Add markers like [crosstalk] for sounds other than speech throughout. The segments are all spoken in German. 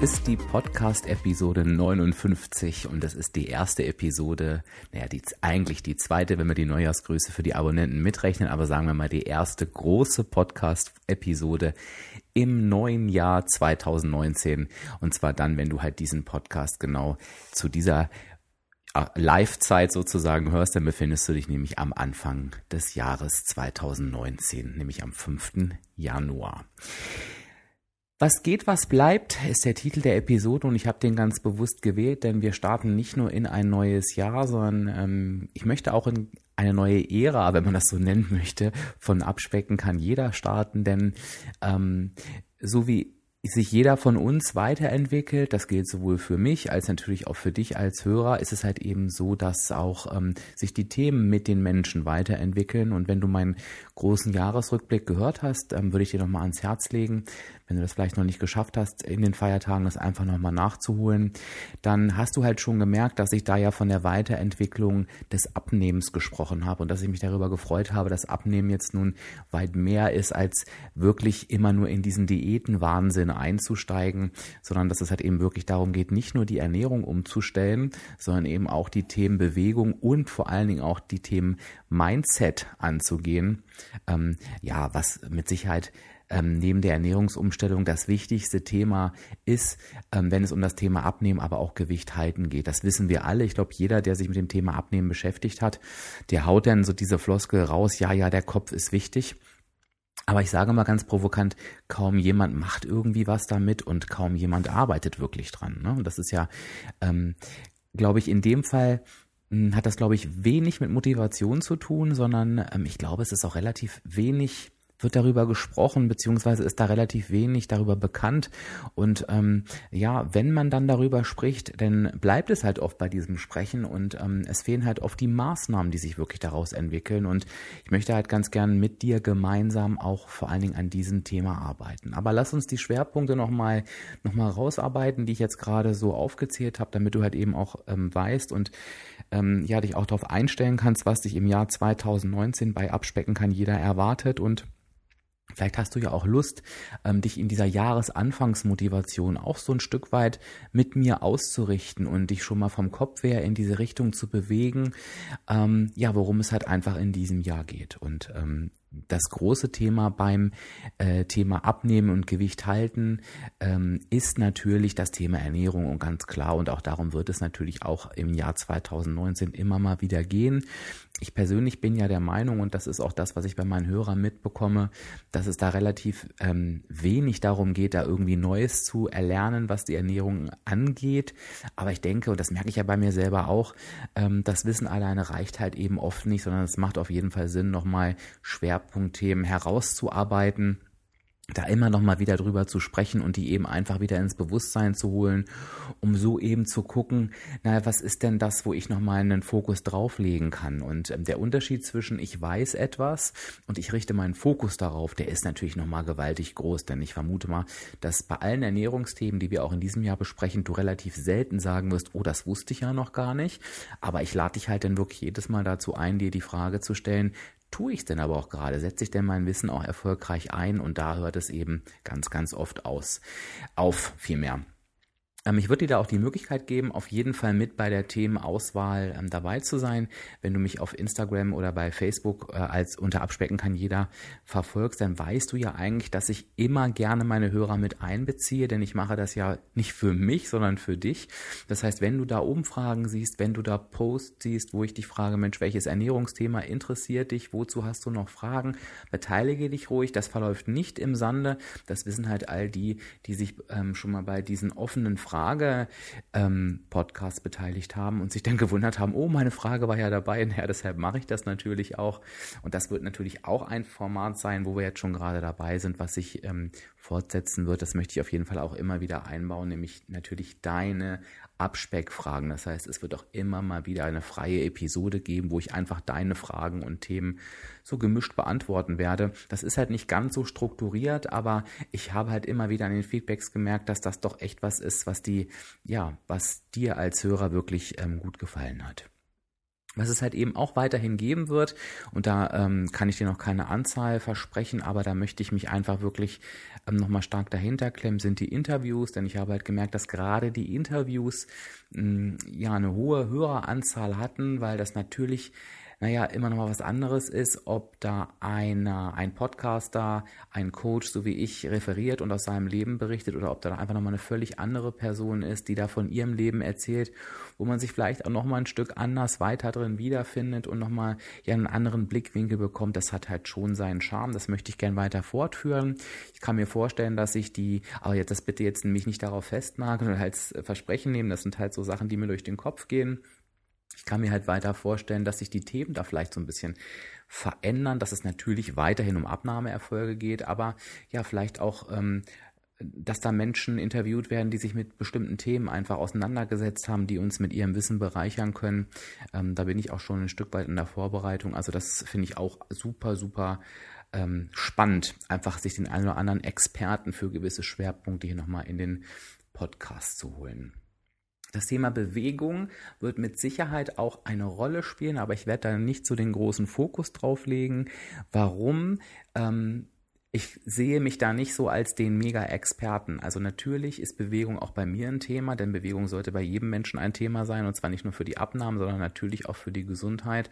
Ist die Podcast-Episode 59 und das ist die erste Episode, naja, die, eigentlich die zweite, wenn wir die Neujahrsgrüße für die Abonnenten mitrechnen, aber sagen wir mal die erste große Podcast-Episode im neuen Jahr 2019. Und zwar dann, wenn du halt diesen Podcast genau zu dieser äh, Live-Zeit sozusagen hörst, dann befindest du dich nämlich am Anfang des Jahres 2019, nämlich am 5. Januar. Was geht, was bleibt, ist der Titel der Episode und ich habe den ganz bewusst gewählt, denn wir starten nicht nur in ein neues Jahr, sondern ähm, ich möchte auch in eine neue Ära, wenn man das so nennen möchte, von Abspecken kann jeder starten, denn ähm, so wie sich jeder von uns weiterentwickelt, das gilt sowohl für mich als natürlich auch für dich als Hörer, ist es halt eben so, dass auch ähm, sich die Themen mit den Menschen weiterentwickeln. Und wenn du meinen großen Jahresrückblick gehört hast, ähm, würde ich dir nochmal ans Herz legen, wenn du das vielleicht noch nicht geschafft hast, in den Feiertagen das einfach nochmal nachzuholen, dann hast du halt schon gemerkt, dass ich da ja von der Weiterentwicklung des Abnehmens gesprochen habe und dass ich mich darüber gefreut habe, dass Abnehmen jetzt nun weit mehr ist, als wirklich immer nur in diesen Diätenwahnsinn einzusteigen, sondern dass es halt eben wirklich darum geht, nicht nur die Ernährung umzustellen, sondern eben auch die Themen Bewegung und vor allen Dingen auch die Themen Mindset anzugehen. Ähm, ja, was mit Sicherheit ähm, neben der Ernährungsumstellung das wichtigste Thema ist, ähm, wenn es um das Thema Abnehmen, aber auch Gewicht halten geht. Das wissen wir alle. Ich glaube, jeder, der sich mit dem Thema Abnehmen beschäftigt hat, der haut dann so diese Floskel raus, ja, ja, der Kopf ist wichtig. Aber ich sage mal ganz provokant, kaum jemand macht irgendwie was damit und kaum jemand arbeitet wirklich dran. Ne? Und das ist ja, ähm, glaube ich, in dem Fall hm, hat das, glaube ich, wenig mit Motivation zu tun, sondern ähm, ich glaube, es ist auch relativ wenig wird darüber gesprochen, beziehungsweise ist da relativ wenig darüber bekannt. Und ähm, ja, wenn man dann darüber spricht, dann bleibt es halt oft bei diesem Sprechen und ähm, es fehlen halt oft die Maßnahmen, die sich wirklich daraus entwickeln. Und ich möchte halt ganz gern mit dir gemeinsam auch vor allen Dingen an diesem Thema arbeiten. Aber lass uns die Schwerpunkte nochmal noch mal rausarbeiten, die ich jetzt gerade so aufgezählt habe, damit du halt eben auch ähm, weißt und ähm, ja, dich auch darauf einstellen kannst, was dich im Jahr 2019 bei Abspecken kann jeder erwartet und Vielleicht hast du ja auch Lust, ähm, dich in dieser Jahresanfangsmotivation auch so ein Stück weit mit mir auszurichten und dich schon mal vom Kopf her in diese Richtung zu bewegen, ähm, ja, worum es halt einfach in diesem Jahr geht. Und ähm, das große Thema beim äh, Thema Abnehmen und Gewicht halten ähm, ist natürlich das Thema Ernährung und ganz klar und auch darum wird es natürlich auch im Jahr 2019 immer mal wieder gehen. Ich persönlich bin ja der Meinung und das ist auch das, was ich bei meinen Hörern mitbekomme, dass es da relativ ähm, wenig darum geht, da irgendwie Neues zu erlernen, was die Ernährung angeht. Aber ich denke, und das merke ich ja bei mir selber auch, ähm, das Wissen alleine reicht halt eben oft nicht, sondern es macht auf jeden Fall Sinn, nochmal schwer Schwerpunktthemen herauszuarbeiten da immer noch mal wieder drüber zu sprechen und die eben einfach wieder ins Bewusstsein zu holen, um so eben zu gucken, naja, was ist denn das, wo ich noch mal einen Fokus drauflegen kann? Und ähm, der Unterschied zwischen ich weiß etwas und ich richte meinen Fokus darauf, der ist natürlich noch mal gewaltig groß, denn ich vermute mal, dass bei allen Ernährungsthemen, die wir auch in diesem Jahr besprechen, du relativ selten sagen wirst, oh, das wusste ich ja noch gar nicht, aber ich lade dich halt dann wirklich jedes Mal dazu ein, dir die Frage zu stellen, tue ich denn aber auch gerade? Setze ich denn mein Wissen auch erfolgreich ein? Und da hört es eben ganz, ganz oft aus, auf vielmehr. Ähm, ich würde dir da auch die Möglichkeit geben, auf jeden Fall mit bei der Themenauswahl ähm, dabei zu sein. Wenn du mich auf Instagram oder bei Facebook äh, als unter Abspecken kann jeder verfolgst, dann weißt du ja eigentlich, dass ich immer gerne meine Hörer mit einbeziehe, denn ich mache das ja nicht für mich, sondern für dich. Das heißt, wenn du da Umfragen siehst, wenn du da Posts siehst, wo ich dich frage, Mensch, welches Ernährungsthema interessiert dich, wozu hast du noch Fragen, beteilige dich ruhig. Das verläuft nicht im Sande. Das wissen halt all die, die sich ähm, schon mal bei diesen offenen Fragen Frage-Podcast ähm, beteiligt haben und sich dann gewundert haben, oh, meine Frage war ja dabei. [laughs] Ja, deshalb mache ich das natürlich auch. Und das wird natürlich auch ein Format sein, wo wir jetzt schon gerade dabei sind, was sich ähm, fortsetzen wird. Das möchte ich auf jeden Fall auch immer wieder einbauen, nämlich natürlich deine Abspeckfragen. Das heißt, es wird auch immer mal wieder eine freie Episode geben, wo ich einfach deine Fragen und Themen so gemischt beantworten werde. Das ist halt nicht ganz so strukturiert, aber ich habe halt immer wieder an den Feedbacks gemerkt, dass das doch echt was ist, was die, ja, was dir als Hörer wirklich ähm, gut gefallen hat. Was es halt eben auch weiterhin geben wird, und da ähm, kann ich dir noch keine Anzahl versprechen, aber da möchte ich mich einfach wirklich ähm, nochmal stark dahinter klemmen, sind die Interviews, denn ich habe halt gemerkt, dass gerade die Interviews mh, hm, ja eine hohe Höreranzahl hatten, weil das natürlich naja, immer noch mal was anderes ist, ob da einer, ein Podcaster, ein Coach, so wie ich, referiert und aus seinem Leben berichtet oder ob da einfach noch mal eine völlig andere Person ist, die da von ihrem Leben erzählt, wo man sich vielleicht auch noch mal ein Stück anders weiter drin wiederfindet und noch mal ja einen anderen Blickwinkel bekommt. Das hat halt schon seinen Charme. Das möchte ich gern weiter fortführen. Ich kann mir vorstellen, dass ich die, aber jetzt das bitte jetzt mich nicht darauf festnageln oder als Versprechen nehmen. Das sind halt so Sachen, die mir durch den Kopf gehen ich kann mir halt weiter vorstellen, dass sich die Themen da vielleicht so ein bisschen verändern, dass es natürlich weiterhin um Abnahmeerfolge geht, aber ja, vielleicht auch, ähm, dass da Menschen interviewt werden, die sich mit bestimmten Themen einfach auseinandergesetzt haben, die uns mit ihrem Wissen bereichern können. Ähm, da bin ich auch schon ein Stück weit in der Vorbereitung. Also das finde ich auch super, super ähm, spannend, einfach sich den einen oder anderen Experten für gewisse Schwerpunkte hier nochmal in den Podcast zu holen. Das Thema Bewegung wird mit Sicherheit auch eine Rolle spielen, aber ich werde da nicht so den großen Fokus drauf legen. Warum? Ähm, ich sehe mich da nicht so als den Mega-Experten. Also natürlich ist Bewegung auch bei mir ein Thema, denn Bewegung sollte bei jedem Menschen ein Thema sein und zwar nicht nur für die Abnahmen, sondern natürlich auch für die Gesundheit.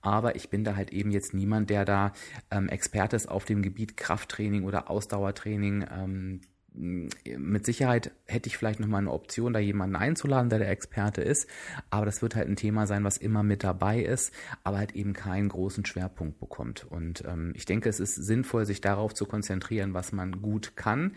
Aber ich bin da halt eben jetzt niemand, der da ähm, Experte ist auf dem Gebiet Krafttraining oder Ausdauertraining. Ähm, mit Sicherheit hätte ich vielleicht nochmal eine Option, da jemanden einzuladen, der der Experte ist. Aber das wird halt ein Thema sein, was immer mit dabei ist, aber halt eben keinen großen Schwerpunkt bekommt. Und ähm, ich denke, es ist sinnvoll, sich darauf zu konzentrieren, was man gut kann.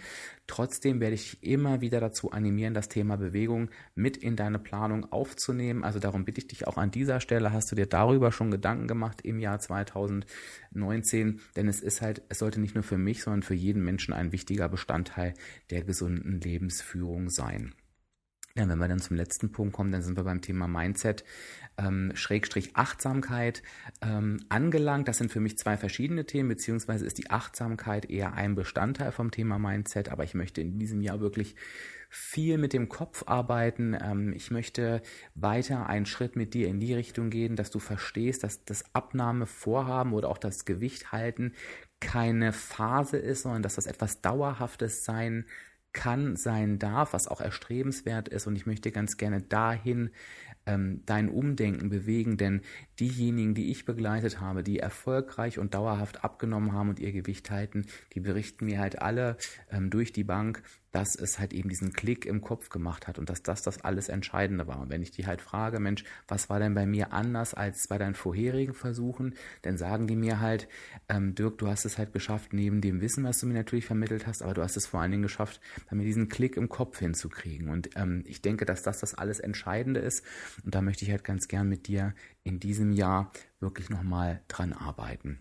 Trotzdem werde ich immer wieder dazu animieren, das Thema Bewegung mit in deine Planung aufzunehmen. Also darum bitte ich dich auch an dieser Stelle, hast du dir darüber schon Gedanken gemacht im Jahr 2019? Denn es ist halt, es sollte nicht nur für mich, sondern für jeden Menschen ein wichtiger Bestandteil der gesunden Lebensführung sein. Ja, wenn wir dann zum letzten Punkt kommen, dann sind wir beim Thema Mindset, ähm, Schrägstrich Achtsamkeit ähm, angelangt. Das sind für mich zwei verschiedene Themen, beziehungsweise ist die Achtsamkeit eher ein Bestandteil vom Thema Mindset. Aber ich möchte in diesem Jahr wirklich viel mit dem Kopf arbeiten. Ähm, ich möchte weiter einen Schritt mit dir in die Richtung gehen, dass du verstehst, dass das Abnahmevorhaben oder auch das Gewicht halten keine Phase ist, sondern dass das etwas Dauerhaftes sein kann, sein darf, was auch erstrebenswert ist. Und ich möchte ganz gerne dahin ähm, dein Umdenken bewegen, denn diejenigen, die ich begleitet habe, die erfolgreich und dauerhaft abgenommen haben und ihr Gewicht halten, die berichten mir halt alle ähm, durch die Bank, dass es halt eben diesen Klick im Kopf gemacht hat und dass das das alles Entscheidende war. Und wenn ich die halt frage, Mensch, was war denn bei mir anders als bei deinen vorherigen Versuchen, dann sagen die mir halt, ähm, Dirk, du hast es halt geschafft, neben dem Wissen, was du mir natürlich vermittelt hast, aber du hast es vor allen Dingen geschafft, bei mir diesen Klick im Kopf hinzukriegen. Und ähm, ich denke, dass das das alles Entscheidende ist. Und da möchte ich halt ganz gern mit dir in diesem Jahr wirklich nochmal dran arbeiten.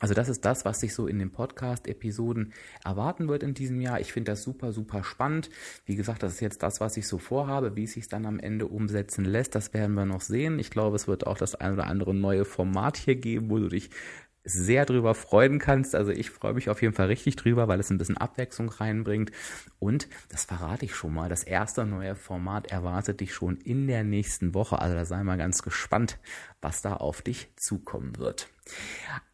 Also das ist das, was sich so in den Podcast-Episoden erwarten wird in diesem Jahr. Ich finde das super, super spannend. Wie gesagt, das ist jetzt das, was ich so vorhabe. Wie es sich dann am Ende umsetzen lässt, das werden wir noch sehen. Ich glaube, es wird auch das ein oder andere neue Format hier geben, wo du dich sehr drüber freuen kannst. Also ich freue mich auf jeden Fall richtig drüber, weil es ein bisschen Abwechslung reinbringt. Und das verrate ich schon mal. Das erste neue Format erwartet dich schon in der nächsten Woche. Also da sei mal ganz gespannt, was da auf dich zukommen wird.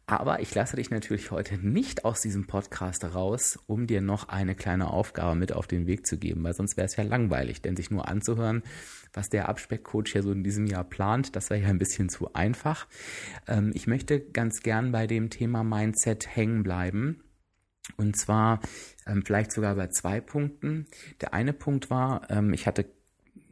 Aber ich lasse dich natürlich heute nicht aus diesem Podcast raus, um dir noch eine kleine Aufgabe mit auf den Weg zu geben, weil sonst wäre es ja langweilig, denn sich nur anzuhören, was der Abspeckcoach ja so in diesem Jahr plant, das wäre ja ein bisschen zu einfach. Ähm, ich möchte ganz gern bei dem Thema Mindset hängen bleiben. Und zwar ähm, vielleicht sogar bei zwei Punkten. Der eine Punkt war, ähm, ich hatte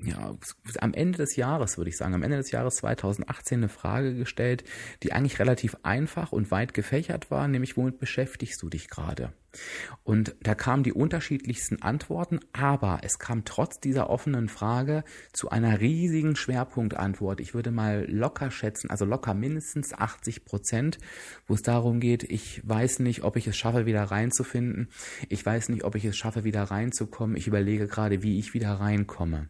ja, am Ende des Jahres, würde ich sagen, am Ende des Jahres 2018 eine Frage gestellt, die eigentlich relativ einfach und weit gefächert war, nämlich womit beschäftigst du dich gerade? Und da kamen die unterschiedlichsten Antworten, aber es kam trotz dieser offenen Frage zu einer riesigen Schwerpunktantwort. Ich würde mal locker schätzen, also locker mindestens 80 Prozent, wo es darum geht, ich weiß nicht, ob ich es schaffe, wieder reinzufinden. Ich weiß nicht, ob ich es schaffe, wieder reinzukommen. Ich überlege gerade, wie ich wieder reinkomme.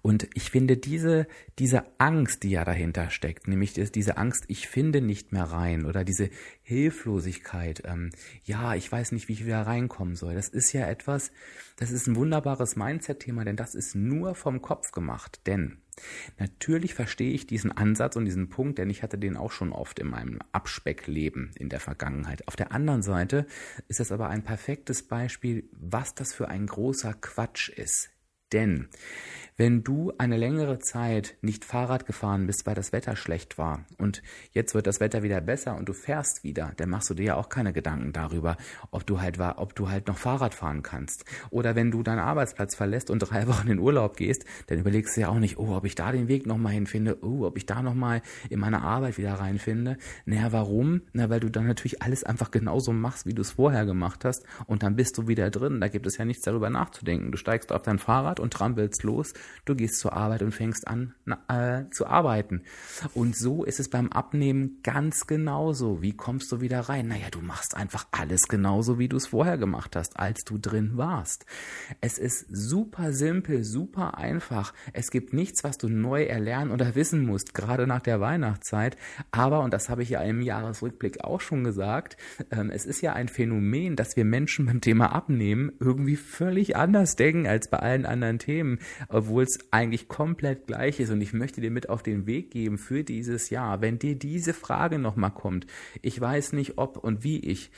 Und ich finde diese, diese Angst, die ja dahinter steckt, nämlich diese Angst, ich finde nicht mehr rein oder diese Hilflosigkeit, ähm, ja, ich weiß nicht, wie ich wieder reinkommen soll. Das ist ja etwas, das ist ein wunderbares Mindset-Thema, denn das ist nur vom Kopf gemacht. Denn natürlich verstehe ich diesen Ansatz und diesen Punkt, denn ich hatte den auch schon oft in meinem Abspeckleben in der Vergangenheit. Auf der anderen Seite ist das aber ein perfektes Beispiel, was das für ein großer Quatsch ist. Denn wenn du eine längere Zeit nicht Fahrrad gefahren bist, weil das Wetter schlecht war und jetzt wird das Wetter wieder besser und du fährst wieder, dann machst du dir ja auch keine Gedanken darüber, ob du halt war, ob du halt noch Fahrrad fahren kannst. Oder wenn du deinen Arbeitsplatz verlässt und drei [laughs] Wochen in Urlaub gehst, dann überlegst du ja auch nicht, oh, ob ich da den Weg nochmal hinfinde, oh, ob ich da nochmal in meine Arbeit wieder reinfinde. Naja, warum? Na, weil du dann natürlich alles einfach genauso machst, wie du es vorher gemacht hast und dann bist du wieder drin. Da gibt es ja nichts darüber nachzudenken. Du steigst auf dein Fahrrad und trampelst los du gehst zur Arbeit und fängst an äh, zu arbeiten. Und so ist es beim Abnehmen ganz genauso. Wie kommst du wieder rein? Naja, du machst einfach alles genauso, wie du es vorher gemacht hast, als du drin warst. Es ist super simpel, super einfach. Es gibt nichts, was du neu erlernen oder wissen musst, gerade nach der Weihnachtszeit. Aber, und das habe ich ja im Jahresrückblick auch schon gesagt, ähm, es ist ja ein Phänomen, dass wir Menschen beim Thema Abnehmen irgendwie völlig anders denken als bei allen anderen Themen, obwohl es eigentlich komplett gleich ist. Und ich möchte dir mit auf den Weg geben für dieses Jahr, wenn dir diese Frage nochmal kommt, ich weiß nicht ob und wie ich,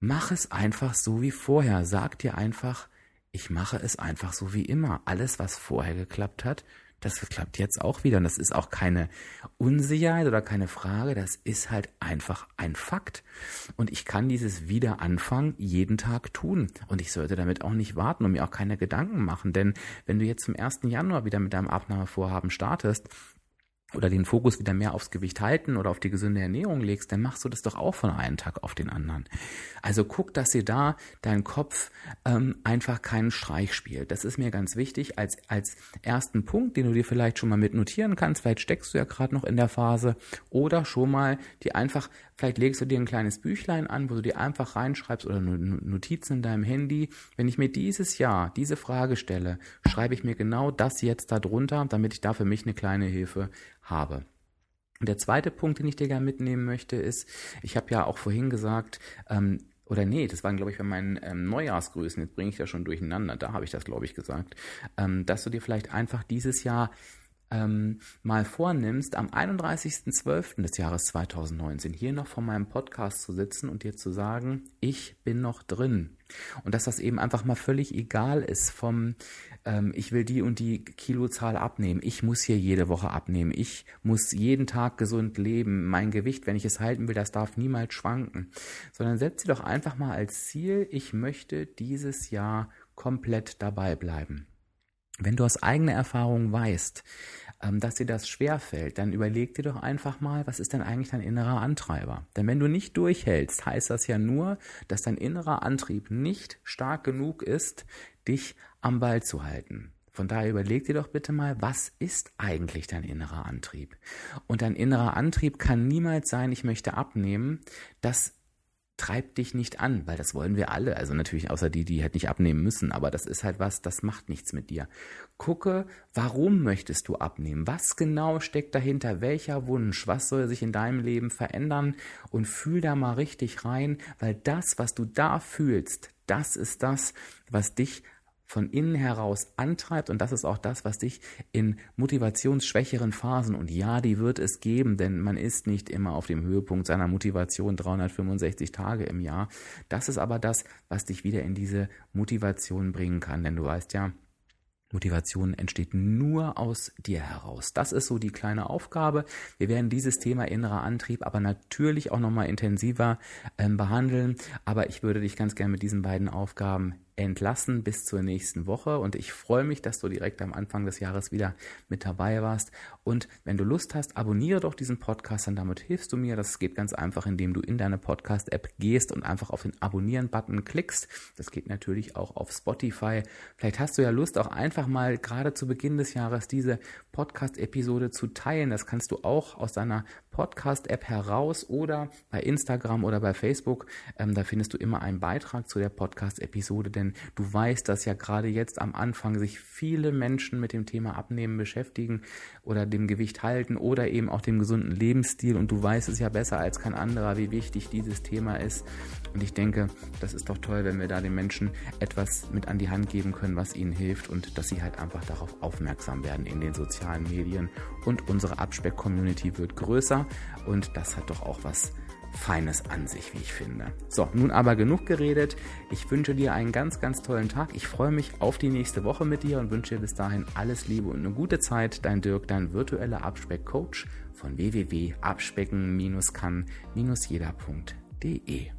mach es einfach so wie vorher. Sag dir einfach, ich mache es einfach so wie immer. Alles, was vorher geklappt hat, das klappt jetzt auch wieder. Und das ist auch keine Unsicherheit oder keine Frage. Das ist halt einfach ein Fakt. Und ich kann dieses Wiederanfang jeden Tag tun. Und ich sollte damit auch nicht warten und mir auch keine Gedanken machen. Denn wenn du jetzt zum 1. Januar wieder mit deinem Abnahmevorhaben startest, oder den Fokus wieder mehr aufs Gewicht halten oder auf die gesunde Ernährung legst, dann machst du das doch auch von einem Tag auf den anderen. Also guck, dass dir da dein Kopf ähm, einfach keinen Streich spielt. Das ist mir ganz wichtig als, als ersten Punkt, den du dir vielleicht schon mal mit notieren kannst. Vielleicht steckst du ja gerade noch in der Phase oder schon mal die einfach, vielleicht legst du dir ein kleines Büchlein an, wo du dir einfach reinschreibst oder Notizen in deinem Handy. Wenn ich mir dieses Jahr diese Frage stelle, schreibe ich mir genau das jetzt da drunter, damit ich da für mich eine kleine Hilfe habe. Der zweite Punkt, den ich dir gerne mitnehmen möchte, ist, ich habe ja auch vorhin gesagt, ähm, oder nee, das waren, glaube ich, bei meinen ähm, Neujahrsgrüßen, jetzt bringe ich das schon durcheinander, da habe ich das, glaube ich, gesagt, ähm, dass du dir vielleicht einfach dieses Jahr ähm, mal vornimmst, am 31.12. des Jahres 2019 hier noch vor meinem Podcast zu sitzen und dir zu sagen, ich bin noch drin. Und dass das eben einfach mal völlig egal ist vom, ähm, ich will die und die Kilozahl abnehmen, ich muss hier jede Woche abnehmen, ich muss jeden Tag gesund leben, mein Gewicht, wenn ich es halten will, das darf niemals schwanken, sondern setz dir doch einfach mal als Ziel, ich möchte dieses Jahr komplett dabei bleiben. Wenn du aus eigener Erfahrung weißt, ähm, dass dir das schwerfällt, dann überleg dir doch einfach mal, was ist denn eigentlich dein innerer Antreiber? Denn wenn du nicht durchhältst, heißt das ja nur, dass dein innerer Antrieb nicht stark genug ist, dich am Ball zu halten. Von daher überleg dir doch bitte mal, was ist eigentlich dein innerer Antrieb? Und dein innerer Antrieb kann niemals sein, ich möchte abnehmen. Das treib dich nicht an, weil das wollen wir alle. Also natürlich außer die, die halt nicht abnehmen müssen, aber das ist halt was, das macht nichts mit dir. Gucke, warum möchtest du abnehmen? Was genau steckt dahinter? Welcher Wunsch? Was soll sich in deinem Leben verändern? Und fühl da mal richtig rein, weil das, was du da fühlst, das ist das, was dich von innen heraus antreibt und das ist auch das, was dich in motivationsschwächeren Phasen und ja, die wird es geben, denn man ist nicht immer auf dem Höhepunkt seiner Motivation 365 Tage im Jahr. Das ist aber das, was dich wieder in diese Motivation bringen kann, denn du weißt ja, Motivation entsteht nur aus dir heraus. Das ist so die kleine Aufgabe. Wir werden dieses Thema innerer Antrieb aber natürlich auch nochmal intensiver ähm, behandeln. Aber ich würde dich ganz gerne mit diesen beiden Aufgaben entlassen bis zur nächsten Woche und ich freue mich, dass du direkt am Anfang des Jahres wieder mit dabei warst. Und wenn du Lust hast, abonniere doch diesen Podcast, und damit hilfst du mir. Das geht ganz einfach, indem du in deine Podcast-App gehst und einfach auf den Abonnieren-Button klickst. Das geht natürlich auch auf Spotify. Vielleicht hast du ja Lust, auch einfach mal gerade zu Beginn des Jahres diese Podcast-Episode zu teilen. Das kannst du auch aus deiner Podcast-App heraus oder bei Instagram oder bei Facebook. Ähm, da findest du immer einen Beitrag zu der Podcast-Episode, denn du weißt, dass ja gerade jetzt am Anfang sich viele Menschen mit dem Thema Abnehmen beschäftigen oder dem Gewicht halten oder eben auch dem gesunden Lebensstil. Und du weißt es ja besser als kein anderer, wie wichtig dieses Thema ist. Und ich denke, das ist doch toll, wenn wir da den Menschen etwas mit an die Hand geben können, was ihnen hilft und dass sie halt einfach darauf aufmerksam werden in den sozialen Medien. Und unsere Abspeck-Community wird größer und das hat doch auch was Feines an sich, wie ich finde. So, nun aber genug geredet. Ich wünsche dir einen ganz, ganz tollen Tag. Ich freue mich auf die nächste Woche mit dir und wünsche dir bis dahin alles Liebe und eine gute Zeit. Dein Dirk, dein virtueller Abspeck-Coach von www.abspecken-kann-jeder.de.